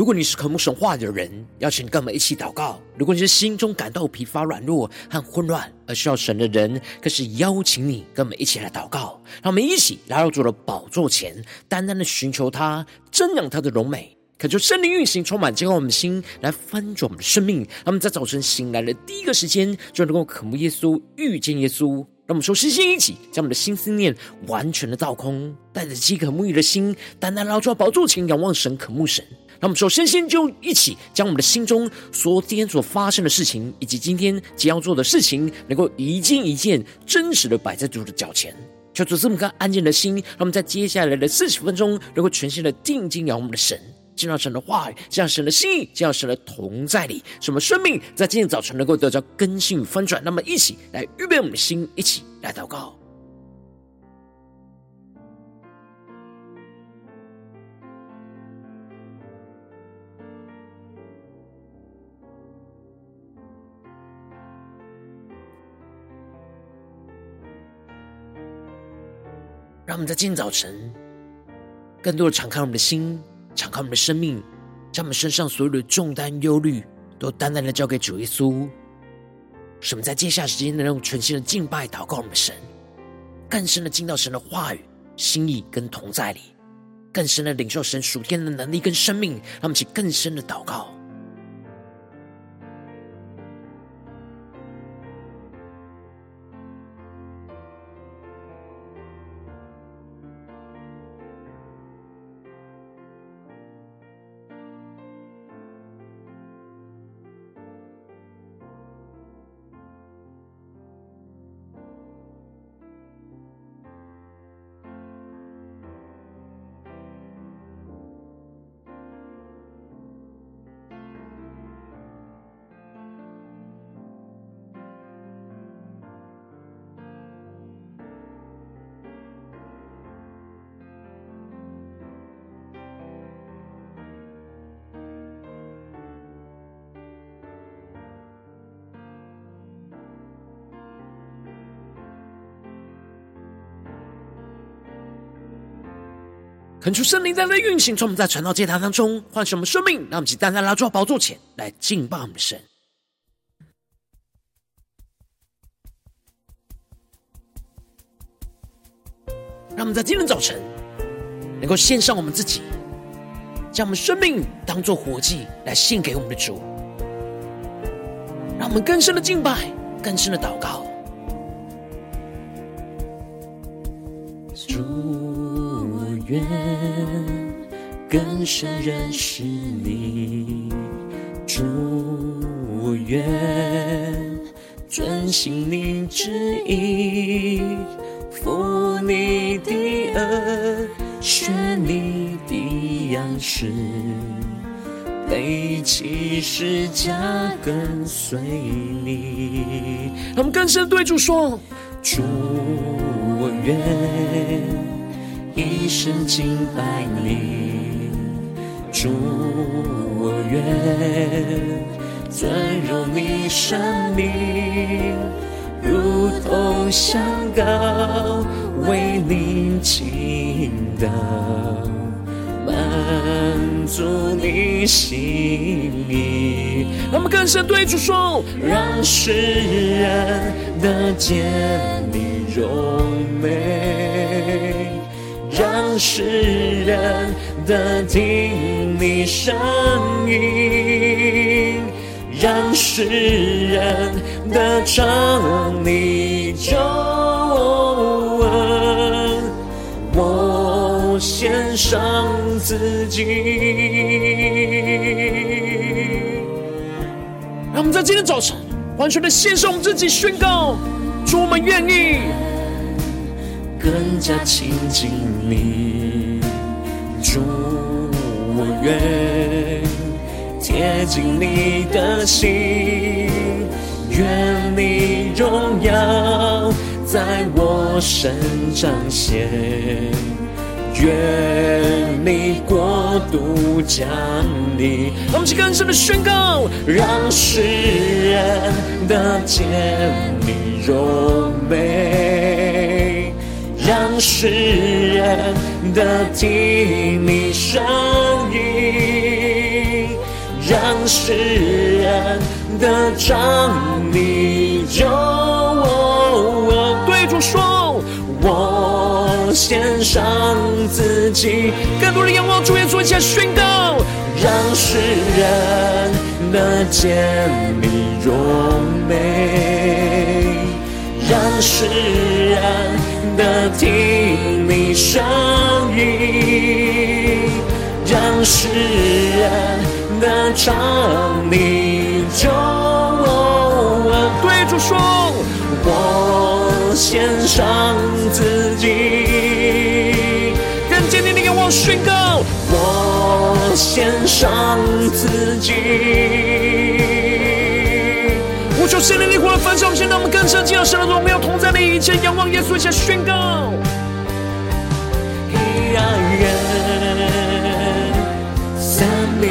如果你是渴慕神话的人，邀请跟我们一起祷告；如果你是心中感到疲乏、软弱和混乱而需要神的人，更是邀请你跟我们一起来祷告。让我们一起来到主的宝座前，单单的寻求他，瞻仰他的荣美，恳求圣灵运行，充满，进入我们的心，来翻转我们的生命。让我们在早晨醒来的第一个时间，就能够渴慕耶稣、遇见耶稣。让我们说，身心一起，将我们的心思念完全的倒空，带着饥渴沐浴的心，单单来到宝座前，仰望神，渴慕神。那我们首先先就一起将我们的心中所今天所发生的事情，以及今天即将做的事情，能够一件一件真实的摆在主的脚前，求主赐我们个安静的心，让我们在接下来的四十分钟，能够全心的定睛仰望我们的神，见到神的话语，见到神的心意，见到神的同在里，使我们生命在今天早晨能够得到更新与翻转。那么，一起来预备我们的心，一起来祷告。让我们在今天早晨，更多的敞开我们的心，敞开我们的生命，将我们身上所有的重担、忧虑，都单单的交给主耶稣。使我们在接下来时间能用全新的敬拜、祷告我们的神，更深的进到神的话语、心意跟同在里，更深的领受神属天的能力跟生命，让我们起更深的祷告。恳求圣灵在那运行，从我们在传道祭坛当中唤醒我们生命，让我们起单单来到宝座前来敬拜我们的神。让我们在今天早晨能够献上我们自己，将我们生命当作活祭来献给我们的主，让我们更深的敬拜，更深的祷告。愿更深认识你，主，我愿遵行你旨意，服你的轭，学你的样式，背起十架跟随你。他们更深对主说：主，我愿。一生敬拜你，主，我愿尊荣你生命，如同香膏为你倾倒，满足你心意。让我们更深对主说，让世人得见你荣美。让世人得听你声音，让世人得尝你救恩，我献上自己。让我们在今天早晨完全的献上我们自己，宣告：主，我们愿意。更加亲近你，主，我愿贴近你的心，愿你荣耀在我身彰显，愿你国度降临。让我们去更深的宣告，让世人得见你荣美。让世人得听你声音，让世人得着你救我。对主说，我献上自己，更多的仰望主耶稣，一起宣告，让世人得见你荣美，让世人。的听你声音，让世人的唱你救恩。对主说，我献上自己，更坚定的给我宣告，我献上自己。求圣灵的火来焚烧我们，现在我们更深进入神的荣耀同在的一切，仰望耶稣，一起宣告。生命，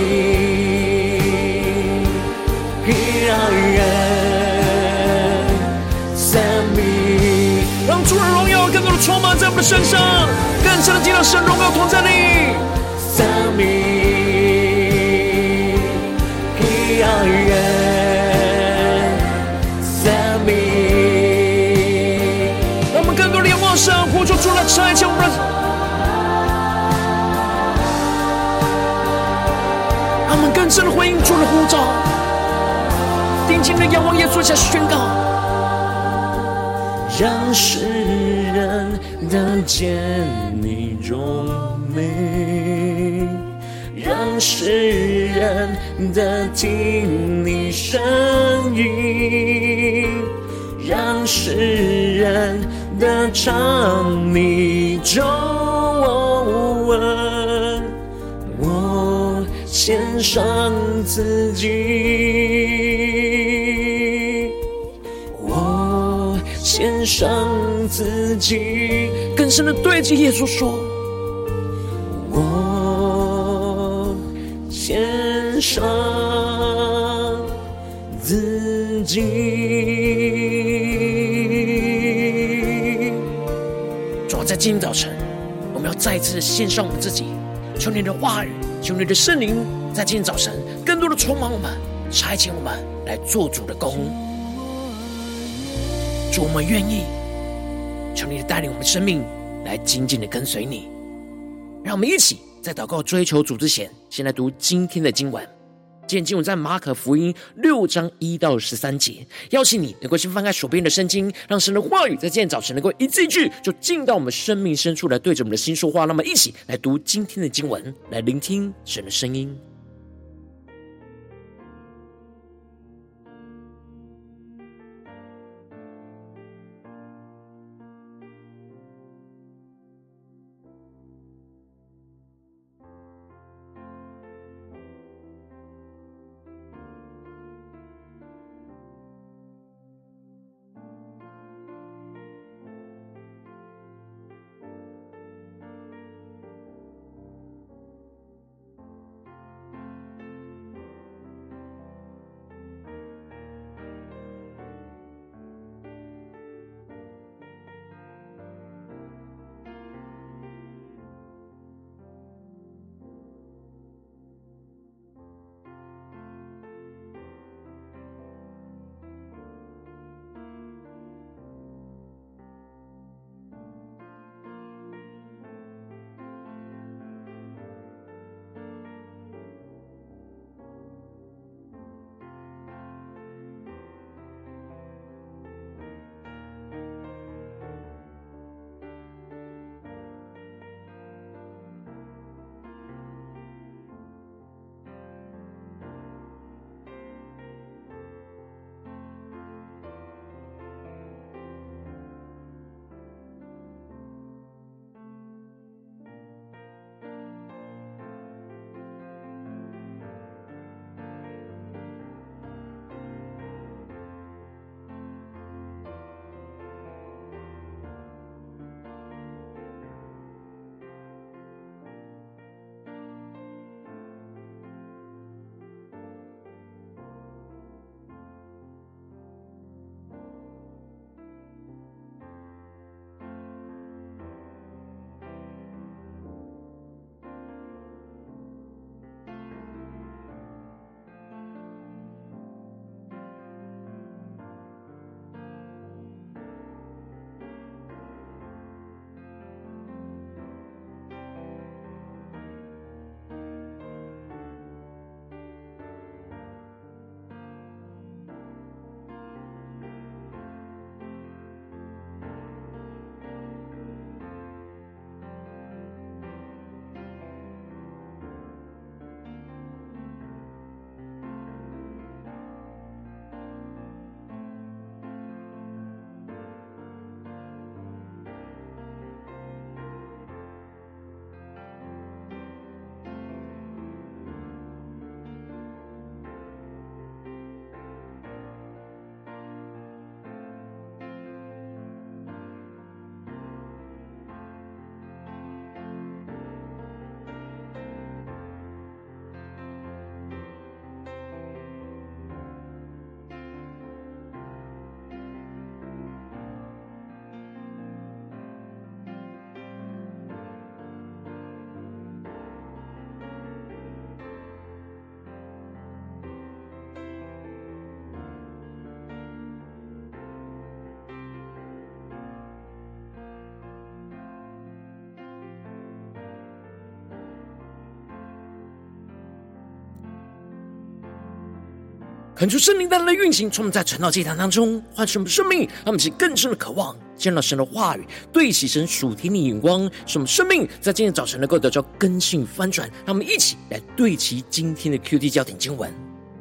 生命，让主的荣耀更多的充满在我们的身上，更深的进入神荣耀同在里。他们更深的回应主的呼召，定睛的仰望耶稣，下宣告，让世人得见你荣美，让世人得听你声音，让世人。的唱你中献上自己，我献上自己，更深的对着耶稣说，我献上自己。在今天早晨，我们要再次献上我们自己，求你的话语，求你的圣灵，在今天早晨更多的充满我们，差遣我们来做主的工。主，我们愿意，求你的带领我们生命来紧紧的跟随你。让我们一起在祷告追求主之前，先来读今天的经文。今天经文在马可福音六章一到十三节，邀请你能够先翻开手边的圣经，让神的话语在今天早晨能够一字一句就进到我们生命深处来，对着我们的心说话。那么，一起来读今天的经文，来聆听神的声音。恳求圣灵带来的运行，充满在晨祷祭坛当中，唤醒我们生命，让我们起更深的渴望，见到神的话语，对齐神属天的眼光，使我们生命在今天早晨能够得到更新翻转。让我们一起来对齐今天的 QD 焦点经文，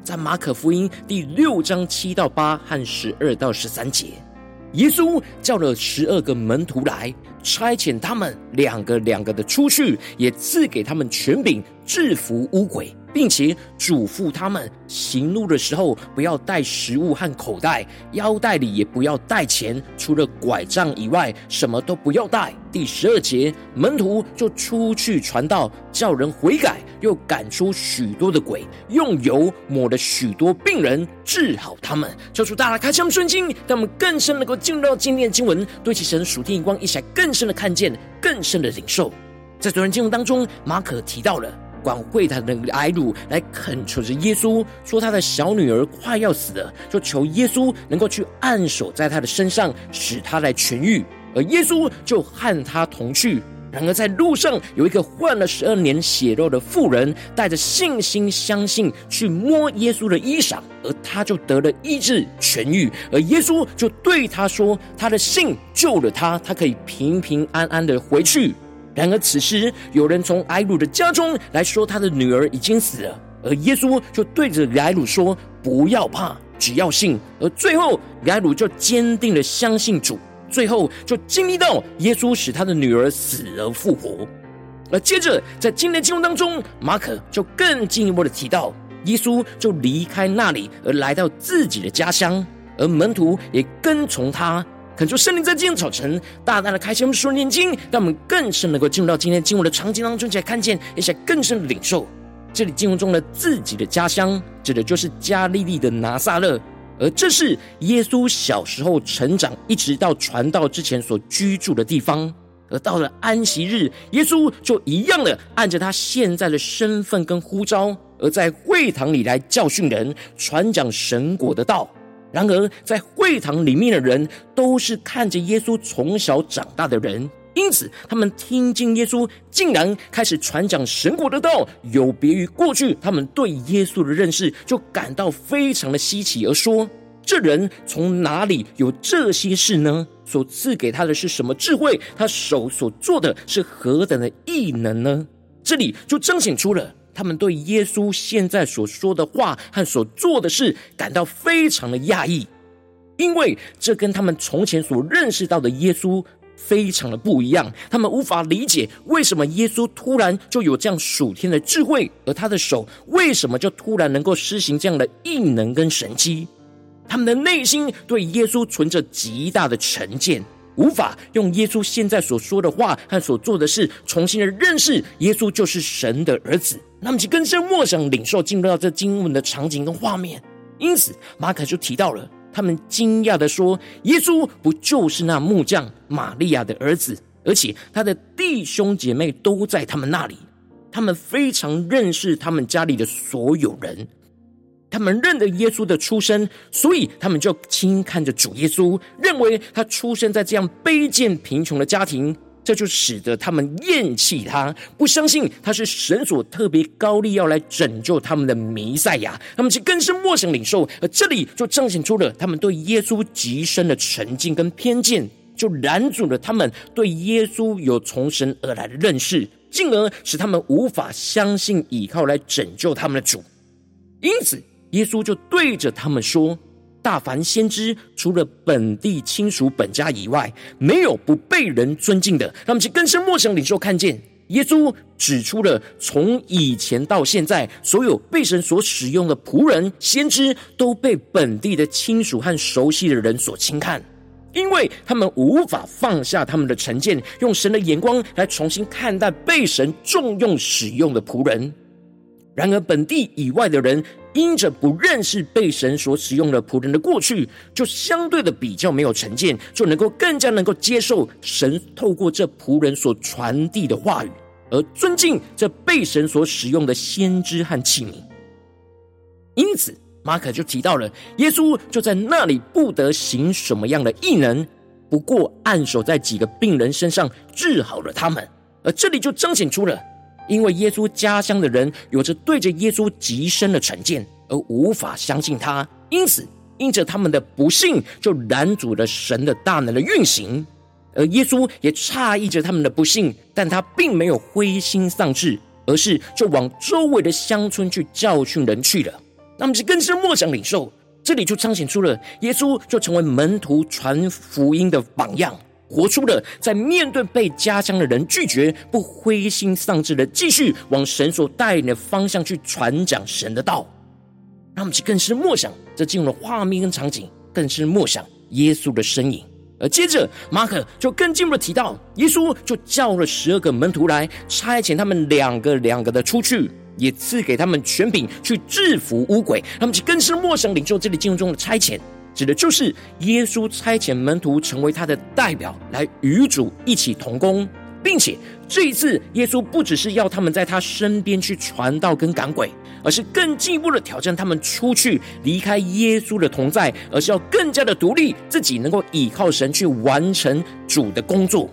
在马可福音第六章七到八和十二到十三节，耶稣叫了十二个门徒来，差遣他们两个两个的出去，也赐给他们权柄制服污鬼。并且嘱咐他们行路的时候，不要带食物和口袋，腰带里也不要带钱，除了拐杖以外，什么都不要带。第十二节，门徒就出去传道，叫人悔改，又赶出许多的鬼，用油抹了许多病人，治好他们。求主大大开箱圣经，让我们更深能够进入到今天的经文，对其神属天眼光，一起来更深的看见，更深的领受。在昨天经文当中，马可提到了。管会堂的睚鲁来恳求着耶稣，说他的小女儿快要死了，就求耶稣能够去按手在他的身上，使他来痊愈。而耶稣就和他同去。然而在路上有一个患了十二年血肉的妇人，带着信心相信去摸耶稣的衣裳，而他就得了医治痊愈。而耶稣就对他说：“他的信救了他，他可以平平安安的回去。”然而此时，有人从埃鲁的家中来说，他的女儿已经死了。而耶稣就对着埃鲁说：“不要怕，只要信。”而最后，埃鲁就坚定的相信主，最后就经历到耶稣使他的女儿死而复活。而接着，在今天的经文当中，马可就更进一步的提到，耶稣就离开那里，而来到自己的家乡，而门徒也跟从他。恳求圣灵在今天早晨大大的开启我们属灵眼睛，让我们更深能够进入到今天经文的场景当中，一起来看见，一些更深的领受。这里经文中的自己的家乡，指的就是加利利的拿撒勒，而这是耶稣小时候成长，一直到传道之前所居住的地方。而到了安息日，耶稣就一样的按着他现在的身份跟呼召，而在会堂里来教训人，传讲神国的道。然而，在会堂里面的人都是看着耶稣从小长大的人，因此他们听见耶稣竟然开始传讲神国的道，有别于过去他们对耶稣的认识，就感到非常的稀奇，而说：“这人从哪里有这些事呢？所赐给他的是什么智慧？他手所做的是何等的异能呢？”这里就彰显出了。他们对耶稣现在所说的话和所做的事感到非常的讶异，因为这跟他们从前所认识到的耶稣非常的不一样。他们无法理解为什么耶稣突然就有这样属天的智慧，而他的手为什么就突然能够施行这样的异能跟神迹。他们的内心对耶稣存着极大的成见。无法用耶稣现在所说的话和所做的事重新的认识耶稣就是神的儿子，那么就更深默想领受进入到这经文的场景跟画面。因此，马可就提到了他们惊讶的说：“耶稣不就是那木匠玛利亚的儿子？而且他的弟兄姐妹都在他们那里。他们非常认识他们家里的所有人。”他们认得耶稣的出身，所以他们就轻看着主耶稣，认为他出生在这样卑贱贫穷的家庭，这就使得他们厌弃他，不相信他是神所特别高立要来拯救他们的弥赛亚。他们就更深默想领受，而这里就彰显出了他们对耶稣极深的成见跟偏见，就拦阻了他们对耶稣有从神而来的认识，进而使他们无法相信依靠来拯救他们的主。因此。耶稣就对着他们说：“大凡先知，除了本地亲属本家以外，没有不被人尊敬的。”他们去更深默想领受，看见耶稣指出了从以前到现在，所有被神所使用的仆人、先知，都被本地的亲属和熟悉的人所轻看，因为他们无法放下他们的成见，用神的眼光来重新看待被神重用使用的仆人。然而，本地以外的人，因着不认识被神所使用的仆人的过去，就相对的比较没有成见，就能够更加能够接受神透过这仆人所传递的话语，而尊敬这被神所使用的先知和器皿。因此，马可就提到了耶稣就在那里不得行什么样的异能，不过按手在几个病人身上治好了他们，而这里就彰显出了。因为耶稣家乡的人有着对着耶稣极深的成见，而无法相信他，因此因着他们的不信，就拦阻了神的大能的运行。而耶稣也诧异着他们的不信，但他并没有灰心丧志，而是就往周围的乡村去教训人去了。那么，就更是默想领受，这里就彰显出了耶稣就成为门徒传福音的榜样，活出了在面对被家乡的人拒绝，不灰心丧志的继续往神所带领的方向去传讲神的道。他们，就更是默想，这进入了画面跟场景，更是默想耶稣的身影。而接着，马可就更进一步的提到，耶稣就叫了十二个门徒来，差遣他们两个两个的出去，也赐给他们权柄去制服污鬼。他们就更是默想领受这里经文中的差遣，指的就是耶稣差遣门徒成为他的代表，来与主一起同工。并且这一次，耶稣不只是要他们在他身边去传道跟赶鬼，而是更进一步的挑战他们出去离开耶稣的同在，而是要更加的独立，自己能够依靠神去完成主的工作。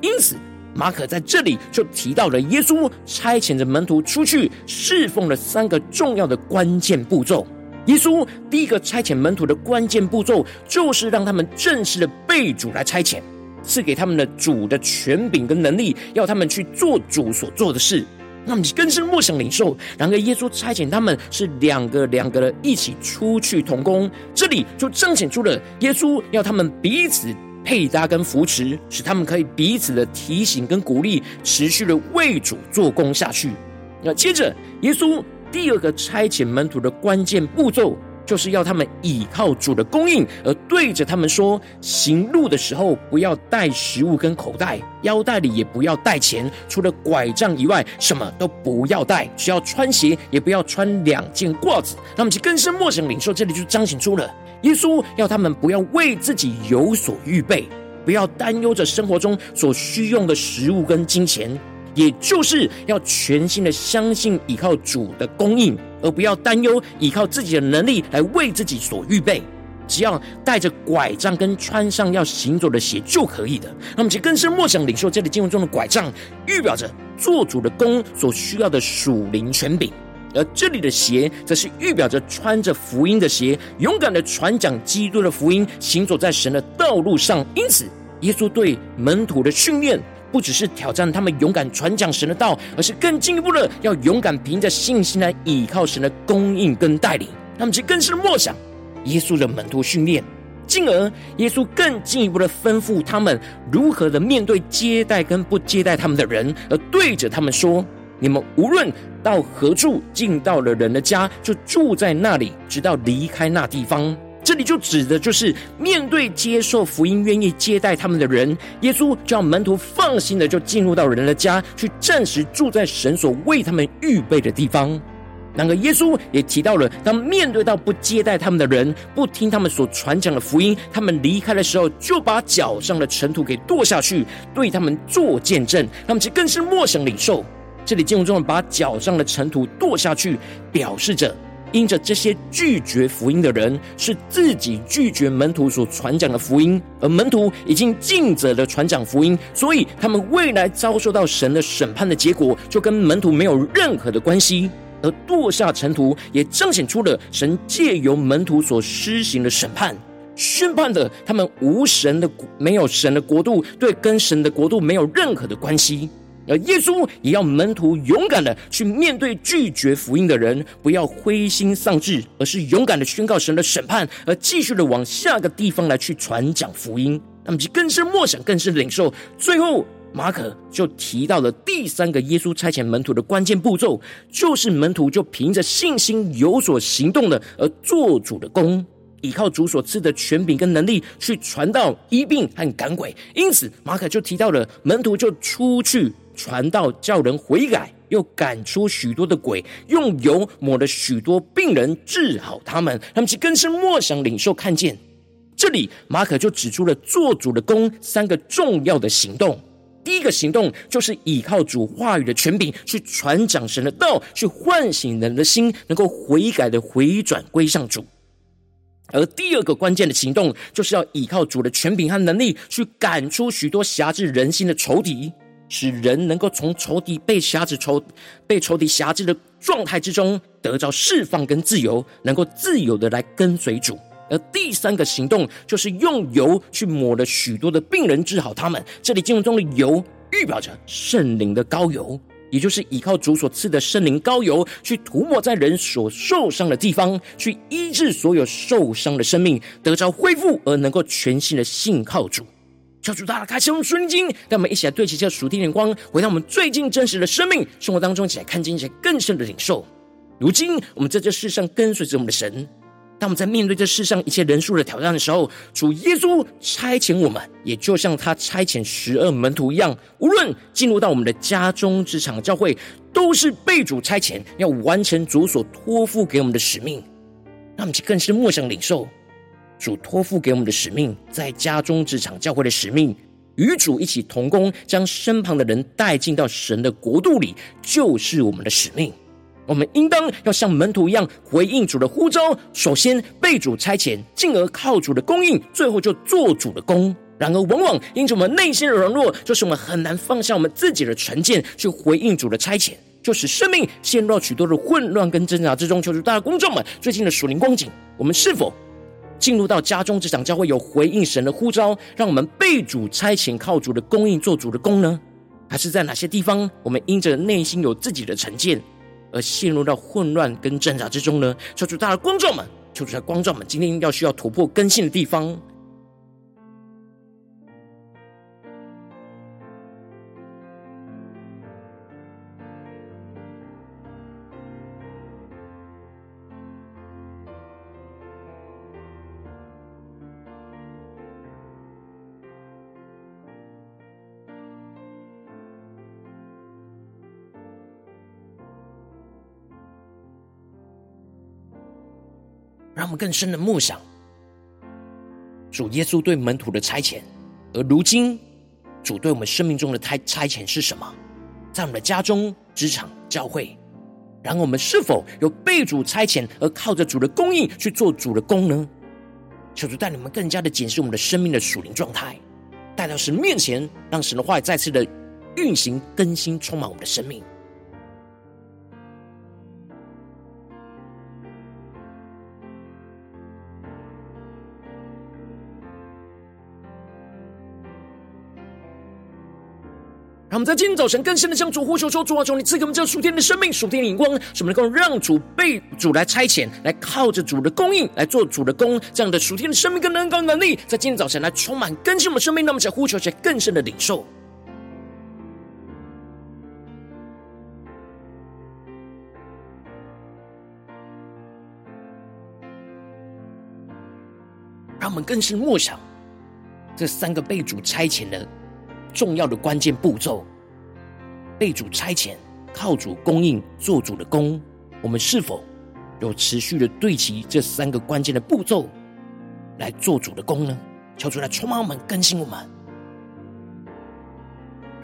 因此，马可在这里就提到了耶稣差遣着门徒出去侍奉了三个重要的关键步骤。耶稣第一个差遣门徒的关键步骤，就是让他们正式的被主来差遣。赐给他们的主的权柄跟能力，要他们去做主所做的事。那么你更是莫想领受。然而耶稣差遣他们是两个两个的一起出去同工，这里就彰显出了耶稣要他们彼此配搭跟扶持，使他们可以彼此的提醒跟鼓励，持续的为主做工下去。那接着耶稣第二个差遣门徒的关键步骤。就是要他们倚靠主的供应，而对着他们说：行路的时候不要带食物跟口袋，腰带里也不要带钱，除了拐杖以外，什么都不要带。只要穿鞋，也不要穿两件褂子。那么，就更深默想领受，这里就彰显出了耶稣要他们不要为自己有所预备，不要担忧着生活中所需用的食物跟金钱。也就是要全心的相信依靠主的供应，而不要担忧依靠自己的能力来为自己所预备。只要带着拐杖跟穿上要行走的鞋就可以的。那么，其实更深默想领受这里经文中的拐杖，预表着做主的工所需要的属灵权柄；而这里的鞋，则是预表着穿着福音的鞋，勇敢的传讲基督的福音，行走在神的道路上。因此，耶稣对门徒的训练。不只是挑战他们勇敢传讲神的道，而是更进一步的要勇敢凭着信心来倚靠神的供应跟带领。他们其实更是默想耶稣的门徒训练，进而耶稣更进一步的吩咐他们如何的面对接待跟不接待他们的人，而对着他们说：你们无论到何处，进到了人的家，就住在那里，直到离开那地方。这里就指的就是面对接受福音、愿意接待他们的人，耶稣就让门徒放心的就进入到人的家，去暂时住在神所为他们预备的地方。然而，耶稣也提到了，当面对到不接待他们的人、不听他们所传讲的福音，他们离开的时候，就把脚上的尘土给跺下去，对他们做见证。他们其实更是默想领受。这里经文中把脚上的尘土跺下去，表示着。因着这些拒绝福音的人，是自己拒绝门徒所传讲的福音，而门徒已经尽责的传讲福音，所以他们未来遭受到神的审判的结果，就跟门徒没有任何的关系。而堕下尘土，也彰显出了神借由门徒所施行的审判，宣判的他们无神的没有神的国度，对跟神的国度没有任何的关系。而耶稣也要门徒勇敢的去面对拒绝福音的人，不要灰心丧志，而是勇敢的宣告神的审判，而继续的往下个地方来去传讲福音。那么，就更深默想，更是领受。最后，马可就提到了第三个耶稣差遣门徒的关键步骤，就是门徒就凭着信心有所行动的，而做主的工，依靠主所赐的权柄跟能力去传道、医病和赶鬼。因此，马可就提到了门徒就出去。传道叫人悔改，又赶出许多的鬼，用油抹了许多病人，治好他们。他们其实更是默想领受看见。这里马可就指出了做主的工三个重要的行动。第一个行动就是依靠主话语的权柄去传讲神的道，去唤醒人的心，能够悔改的回转归向主。而第二个关键的行动，就是要依靠主的权柄和能力去赶出许多辖制人心的仇敌。使人能够从仇敌被辖制仇被仇敌辖制的状态之中得到释放跟自由，能够自由的来跟随主。而第三个行动就是用油去抹了许多的病人，治好他们。这里经文中的油预表着圣灵的膏油。也就是依靠主所赐的圣灵膏油，去涂抹在人所受伤的地方，去医治所有受伤的生命，得着恢复，而能够全新的信靠主。求主大大开启我们属灵经，让我们一起来对齐这属天眼光，回到我们最近真实的生命生活当中，一起来看见一些更深的领受。如今我们在这世上跟随着我们的神。当我们在面对这世上一切人数的挑战的时候，主耶稣差遣我们，也就像他差遣十二门徒一样，无论进入到我们的家中、职场、教会，都是被主差遣，要完成主所托付给我们的使命。那我们更是默想领受主托付给我们的使命，在家中、职场、教会的使命，与主一起同工，将身旁的人带进到神的国度里，就是我们的使命。我们应当要像门徒一样回应主的呼召，首先被主差遣，进而靠主的供应，最后就做主的工。然而，往往因着我们内心的软弱，就是我们很难放下我们自己的成见，去回应主的差遣，就使生命陷入到许多的混乱跟挣扎之中。求主大家公众们最近的属灵光景，我们是否进入到家中这场教会，有回应神的呼召，让我们被主差遣，靠主的供应做主的工呢？还是在哪些地方，我们因着内心有自己的成见，而陷入到混乱跟挣扎之中呢？求主，大的光照们，求主，在光照们，今天要需要突破更新的地方。让我们更深的默想主耶稣对门徒的差遣，而如今主对我们生命中的差差遣是什么？在我们的家中、职场、教会，然后我们是否有被主差遣而靠着主的供应去做主的工呢？求主带你们更加的检视我们的生命的属灵状态，带到神面前，让神的话语再次的运行更新，充满我们的生命。我们在今天早晨更深的向主呼求说：“主啊，求你赐给我们这属天的生命、属天的眼光，使我们能够让主被主来差遣，来靠着主的供应来做主的工，这样的属天的生命跟能高能力，在今天早晨来充满更新我们生命。那么，想呼求些更深的领受，让我们更深默想这三个被主差遣的。”重要的关键步骤，被主差遣，靠主供应，做主的工。我们是否有持续的对齐这三个关键的步骤来做主的工呢？求主来充满我们，更新我们。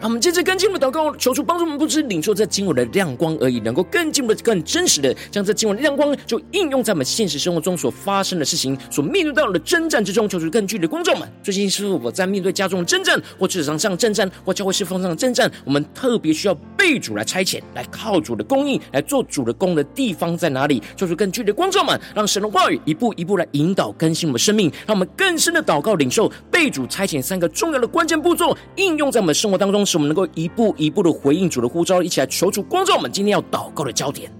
让我们接着更进一步祷告，求主帮助我们，不只领受这经文的亮光而已，能够更进一步、更真实的将这经文的亮光就应用在我们现实生活中所发生的事情、所面对到的征战之中。求主更具体的光照们，最近是否在面对家中的征战，或职场上征战，或教会侍奉上的征战？我们特别需要被主来差遣，来靠主的供应，来做主的工的地方在哪里？求主更具体的光照们，让神的话语一步一步来引导更新我们生命，让我们更深的祷告领受被主差遣三个重要的关键步骤应用在我们生活当中。使我们能够一步一步的回应主的呼召，一起来求主光照我们今天要祷告的焦点。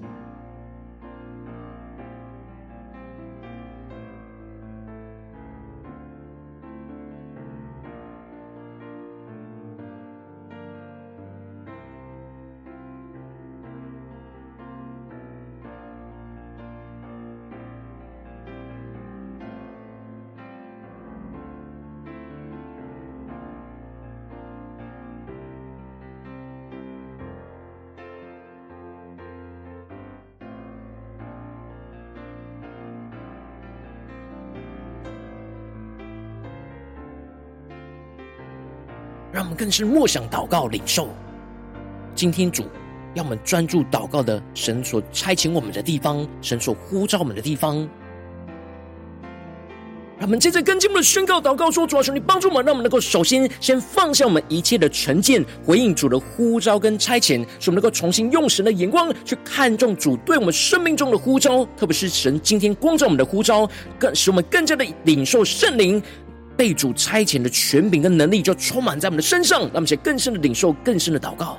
更是默想、祷告、领受。今天主要我们专注祷告的神所差遣我们的地方，神所呼召我们的地方，让我们接着跟进我们的宣告祷告说：主啊，求你帮助我们，让我们能够首先先放下我们一切的成见，回应主的呼召跟差遣，使我们能够重新用神的眼光去看重主对我们生命中的呼召，特别是神今天光照我们的呼召，更使我们更加的领受圣灵被主差遣的权柄跟能力，就充满在我们的身上，让我们且更深的领受，更深的祷告，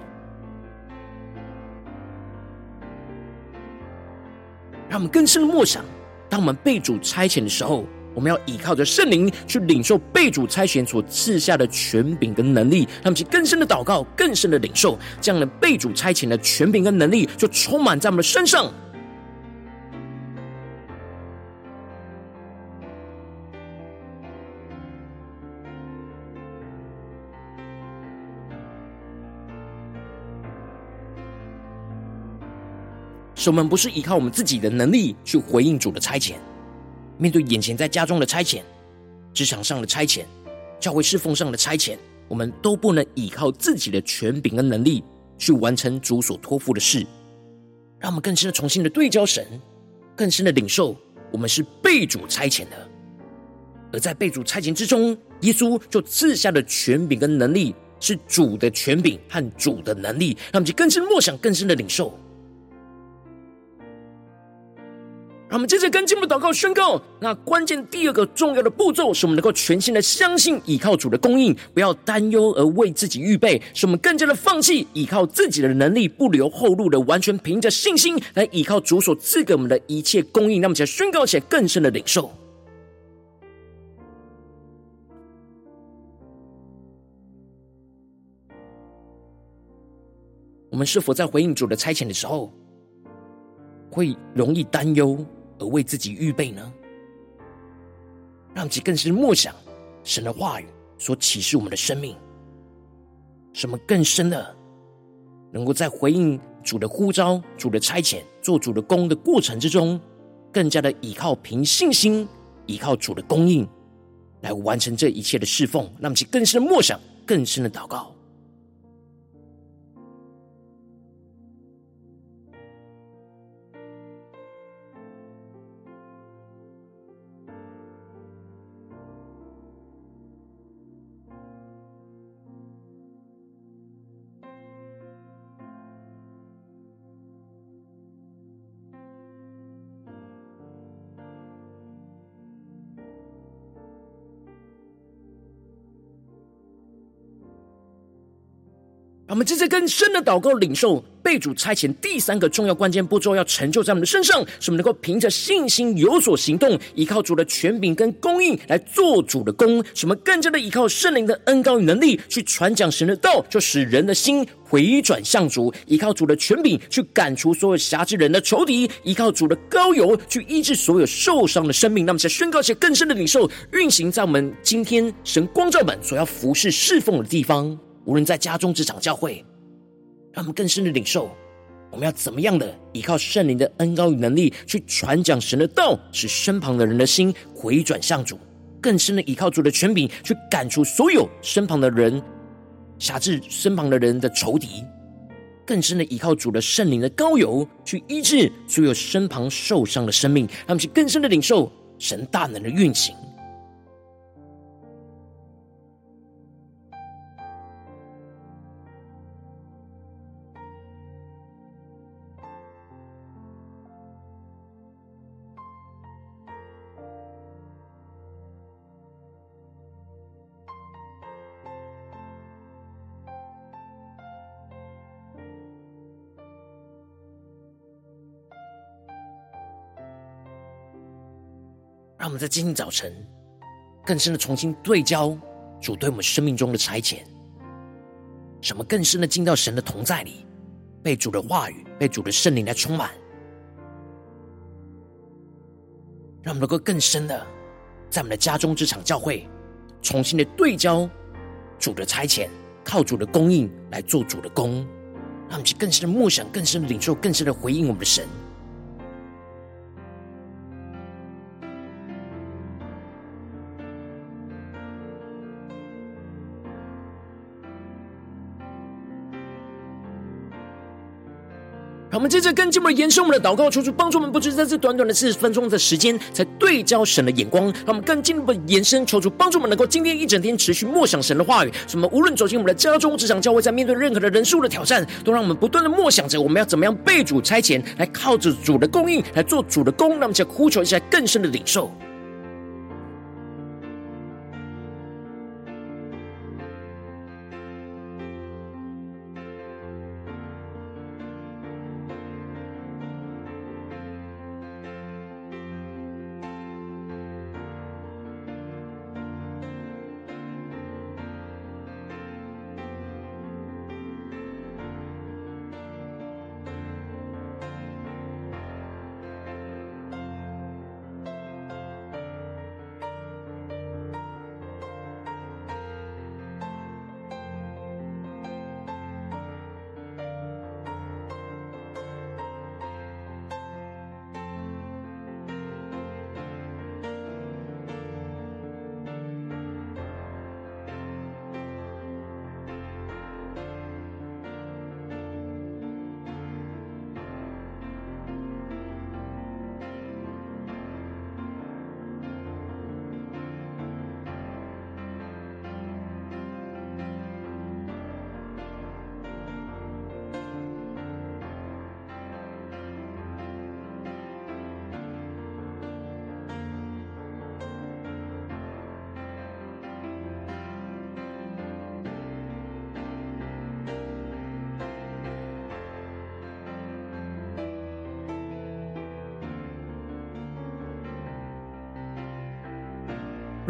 让我们更深的默想，当我们被主差遣的时候。我们要依靠着圣灵去领受被主差遣所赐下的权柄跟能力，让我们去更深的祷告，更深的领受这样的被主差遣的权柄跟能力，就充满在我们的身上。我们不是依靠我们自己的能力去回应主的差遣。面对眼前在家中的差遣、职场上的差遣、教会侍奉上的差遣，我们都不能依靠自己的权柄跟能力去完成主所托付的事。让我们更深的重新的对焦神，更深的领受我们是被主差遣的。而在被主差遣之中，耶稣就赐下的权柄跟能力是主的权柄和主的能力，让我们去更深默想、更深的领受。让我们接着跟进我们的祷告宣告。那关键第二个重要的步骤，是我们能够全心的相信倚靠主的供应，不要担忧而为自己预备，使我们更加的放弃倚靠自己的能力，不留后路的，完全凭着信心来倚靠主所赐给我们的一切供应。那么，就宣告起来更深的领受。我们是否在回应主的差遣的时候，会容易担忧？而为自己预备呢？让其更是默想神的话语所启示我们的生命，什么更深的，能够在回应主的呼召、主的差遣、做主的工的过程之中，更加的依靠凭信心，依靠主的供应，来完成这一切的侍奉。让其更深的默想，更深的祷告。我们接着更深的祷告领受被主差遣第三个重要关键步骤要成就在我们的身上，使我们能够凭着信心有所行动，依靠主的权柄跟供应来做主的工，使我们更加的依靠圣灵的恩膏与能力去传讲神的道，就使人的心回转向主；依靠主的权柄去赶除所有辖制人的仇敌；依靠主的高油去医治所有受伤的生命。那么，在宣告一些更深的领受，运行在我们今天神光照们所要服侍侍奉的地方。无论在家中、职场、教会，让我们更深的领受，我们要怎么样的依靠圣灵的恩膏与能力，去传讲神的道，使身旁的人的心回转向主；更深的依靠主的权柄，去赶出所有身旁的人辖制身旁的人的仇敌；更深的依靠主的圣灵的膏油，去医治所有身旁受伤的生命，让我们去更深的领受神大能的运行。让我们在今天早晨更深的重新对焦主对我们生命中的差遣，什么更深的进到神的同在里，被主的话语、被主的圣灵来充满，让我们能够更深的在我们的家中、这场、教会，重新的对焦主的差遣，靠主的供应来做主的工，让我们去更深的默想、更深的领受、更深的回应我们的神。着更进一步延伸我们的祷告，求主帮助我们，不只是在这短短的四十分钟的时间，才对焦神的眼光，让我们更进一步延伸，求主帮助我们，能够今天一整天持续默想神的话语。什么？无论走进我们的家中、职场、教会，在面对任何的人数的挑战，都让我们不断的默想着，我们要怎么样被主差遣，来靠着主的供应，来做主的工，让我们在呼求一下更深的领受。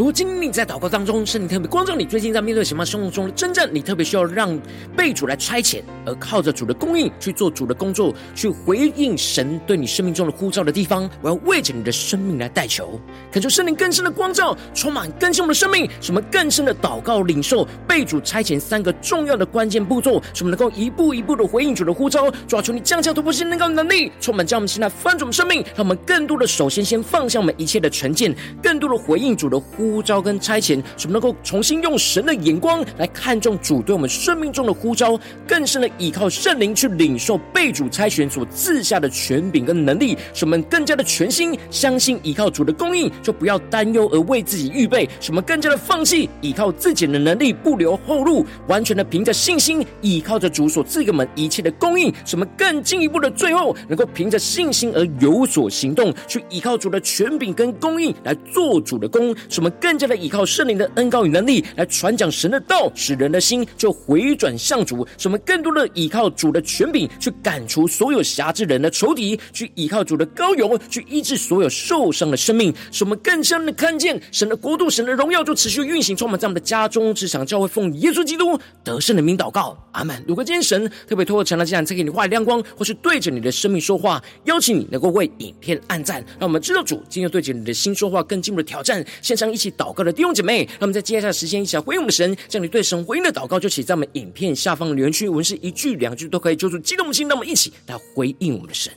如今你在祷告当中，圣灵特别光照你，最近在面对什么生活中的征战，你特别需要让被主来差遣，而靠着主的供应去做主的工作，去回应神对你生命中的呼召的地方，我要为着你的生命来代求，恳求圣灵更深的光照，充满更新我们的生命，什么更深的祷告领受被主差遣三个重要的关键步骤，使我们能够一步一步的回应主的呼召，抓住，你降下突破性能高能力，充满将我们现在翻转生命，让我们更多的首先先放下我们一切的成见，更多的回应主的呼。呼召跟差遣，使我们能够重新用神的眼光来看重主对我们生命中的呼召，更深的依靠圣灵去领受被主差遣所赐下的权柄跟能力，使我们更加的全心相信依靠主的供应，就不要担忧而为自己预备；使我们更加的放弃依靠自己的能力，不留后路，完全的凭着信心依靠着主所赐给我们一切的供应；使我们更进一步的最后能够凭着信心而有所行动，去依靠主的权柄跟供应来做主的工，使我们。更加的依靠圣灵的恩膏与能力来传讲神的道，使人的心就回转向主。使我们更多的依靠主的权柄去赶除所有辖制人的仇敌，去依靠主的高勇去医治所有受伤的生命。使我们更深的看见神的国度、神的荣耀就持续运行，充满在我们的家中、职场、教会，奉耶稣基督得胜的名祷告，阿门。如果今天神特别透过成了这样，再给你画亮光，或是对着你的生命说话，邀请你能够为影片按赞，让我们知道主今天对着你的心说话，更进一步的挑战。线上一起。祷告的弟兄姐妹，让我们在接下来时间一起回应我们的神，将你对神回应的祷告就写在我们影片下方的留言区，无论是一句两句都可以，揪出激动的心，让我们一起来回应我们的神。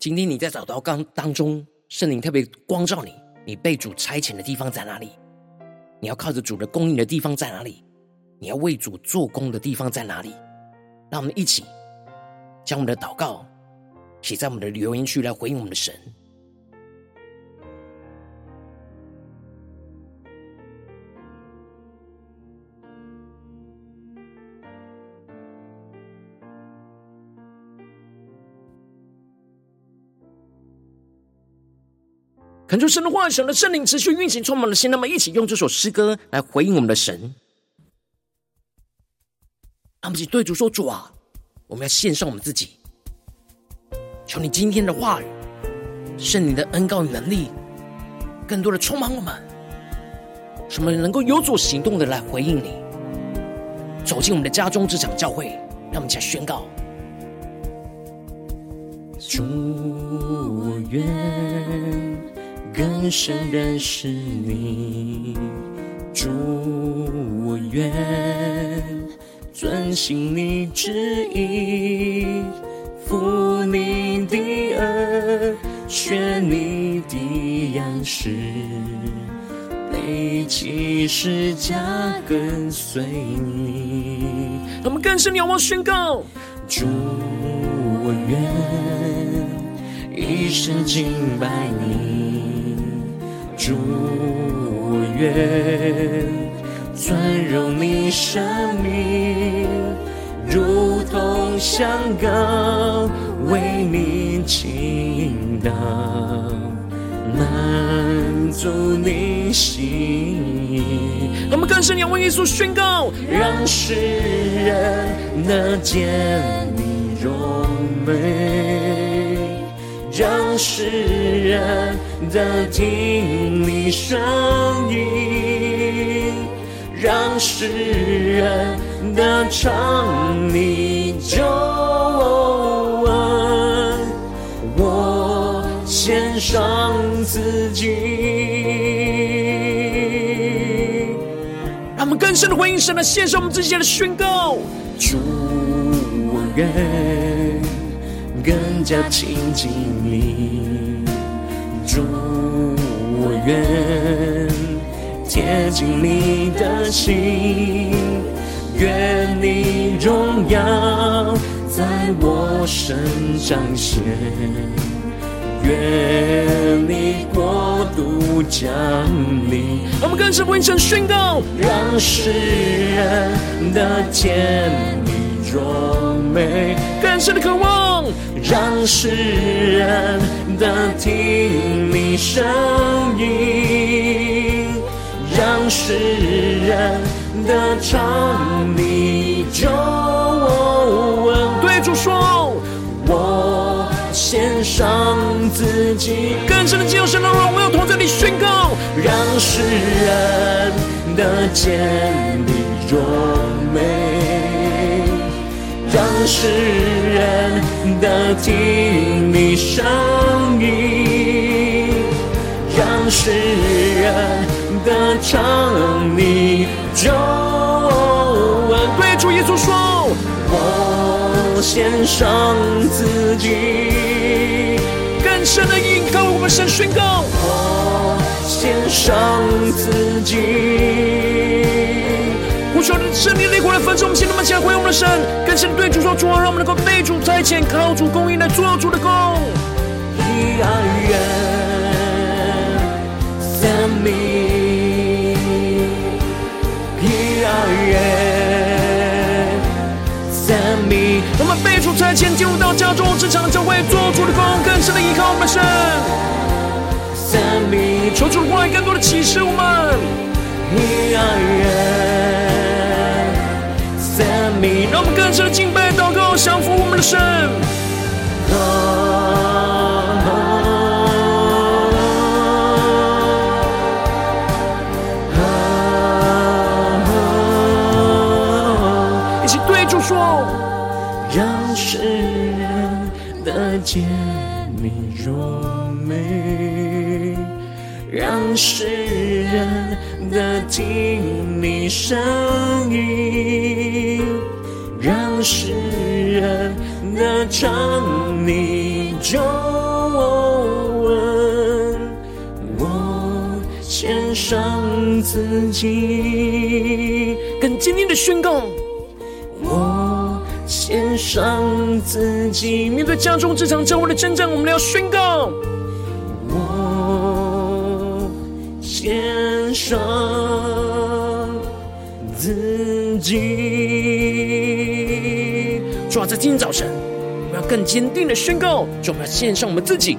今天你在找到刚当中，圣灵特别光照你，你被主差遣的地方在哪里？你要靠着主的供应的地方在哪里？你要为主做工的地方在哪里？让我们一起将我们的祷告写在我们的留言区来回应我们的神。恳求神的话语，神的圣灵持续运行，充满了心。那么，一起用这首诗歌来回应我们的神。让我们一起对主说：“主啊，我们要献上我们自己，求你今天的话语，圣灵的恩膏与能力，更多的充满我们，使我们能够有所行动的来回应你，走进我们的家中、职场、教会，让我们一起来宣告：主，我愿。”更深认识你，主，我愿遵行你旨意，负你的轭，学你的样式，背起十架跟随你。我们更深仰望宣告：主，我愿一生敬拜你；主，我愿。尊荣你生命，如同香膏为你倾倒，满足你心意。我们更深仰望耶稣宣告，让世人得见你荣美，让世人得听你声音。让世人得尝你救恩，我献上自己。让我们更深的回应神来献上我们自己的宣告。主，我愿更加亲近你。主，我愿。贴近你的心，愿你荣耀在我身上显，愿你国度降临。我们更是为神宣告，让世人的见你荣美，更深的渴望，让世人得听你声音。让世人得尝你救恩。对主说，我献上自己。更深的进入神的荣耀同在里宣告，让世人得见你荣美，世人得听你声音，让世人。的唱你就，对主耶稣说，我献上自己，更深的依靠我们神宣告，我献上自己，呼求圣灵烈火来焚烧我们心，那么想回应我们的神，更深对主说，主啊，让我们能够被主差遣，靠主供应来做主的工。一爱愿生命。我们被主差遣进入到家中职场教会做主的工，更深的依靠我们神。求主过来更多的启示我们。让我们更深的敬拜祷告，降服我们的神。让世人的见你荣美，让世人得听你声音，让世人得尝你救恩，我献上自己，更坚定的宣告。我献上自己，面对家中这场教会的征战，我们要宣告：我献上自己。在今天早晨，我们要更坚定的宣告，就我们要献上我们自己，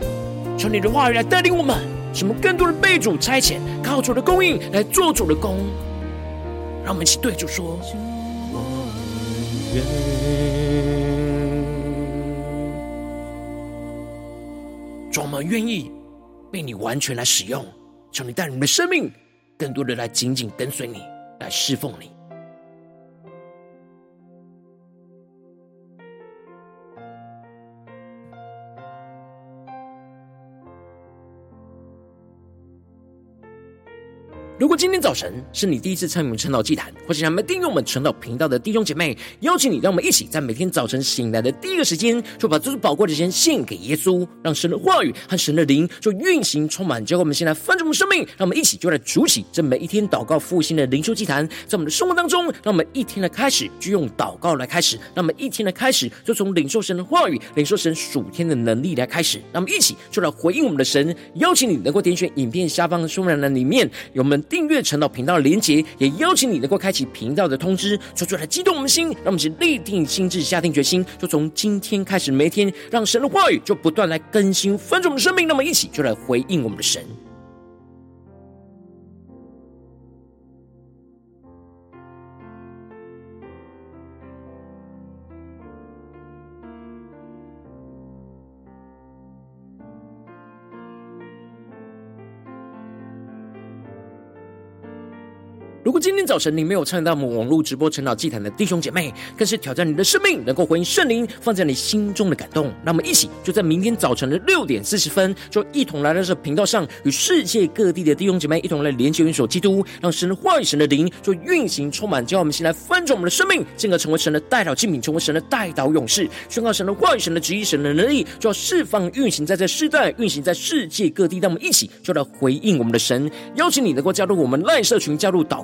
求你的话语来带领我们，使我们更多的被主差遣，靠主的供应来做主的工。让我们一起对主说：我愿。主，我们愿意被你完全来使用，求你带领我们的生命，更多的来紧紧跟随你，来侍奉你。如果今天早晨是你第一次参与我们晨祷祭坛，或是还没订阅我们晨祷频道的弟兄姐妹，邀请你，让我们一起在每天早晨醒来的第一个时间，就把这最宝贵的时间献给耶稣，让神的话语和神的灵就运行充满，教会我们现在翻转我们生命，让我们一起就来主起这每一天祷告复兴的灵修祭坛，在我们的生活当中，让我们一天的开始就用祷告来开始，让我们一天的开始就从领受神的话语、领受神属天的能力来开始，让我们一起就来回应我们的神。邀请你能够点选影片下方的说明栏里面有我们。订阅陈祷频道的连结，也邀请你能够开启频道的通知，说出来激动我们的心，让我们是立定心智，下定决心，就从今天开始，每天让神的话语就不断来更新翻转我们的生命，那么一起就来回应我们的神。如果今天早晨你没有参与到我们网络直播晨祷祭坛的弟兄姐妹，更是挑战你的生命，能够回应圣灵放在你心中的感动。那么，一起就在明天早晨的六点四十分，就一同来到这频道上，与世界各地的弟兄姐妹一同来连接、元首基督，让神的话语、神的灵就运行充满，叫我们先来翻转我们的生命，进而成为神的代祷器皿，成为神的代祷勇士，宣告神的话语、神的旨意、神的能力，就要释放、运行在这世代，运行在世界各地。让我们一起就来回应我们的神，邀请你能够加入我们赖社群，加入祷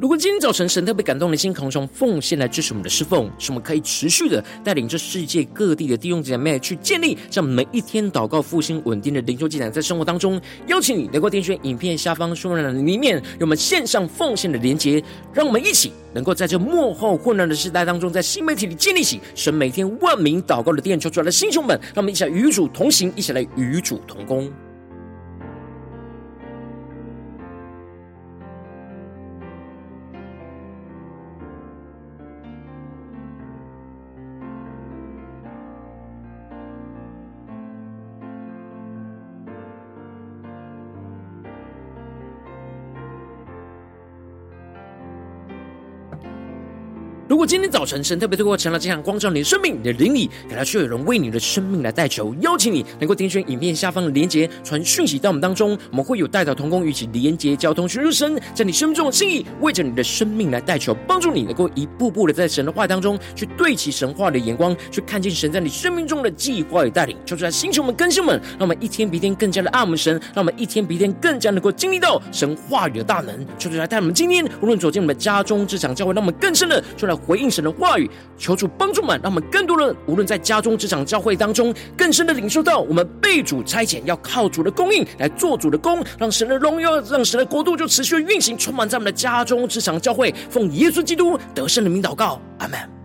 如果今天早晨神特别感动的心，可能从奉献来支持我们的侍奉，使我们可以持续的带领着世界各地的弟兄姐妹去建立这样每一天祷告复兴稳定的灵修进展，在生活当中，邀请你能够点选影片下方说明栏里面有我们线上奉献的连结，让我们一起能够在这幕后混乱的时代当中，在新媒体里建立起神每天万名祷告的殿，求主的弟兄们，让我们一起来与主同行，一起来与主同工。今天早晨神特别透过晨祷这样光照你的生命，你的灵里，感到需要有人为你的生命来代求，邀请你能够点选影片下方的连结，传讯息到我们当中，我们会有代祷同工与其连结交通，寻求神在你生命中的心意，为着你的生命来代求，帮助你能够一步步的在神的话当中去对齐神话的眼光，去看见神在你生命中的计划与带领。求主来兴起我们更新们，让我们一天比一天更加的爱我们神，让我们一天比一天更加能够经历到神话语的大能。求主来带我们今天无论走进我们的家中、职场、教会，让我们更深的就来。回应神的话语，求主帮助们，让我们更多人，无论在家中、职场、教会当中，更深的领受到我们被主差遣，要靠主的供应来做主的工，让神的荣耀，让神的国度就持续运行，充满在我们的家中、职场、教会。奉耶稣基督得胜的名祷告，阿门。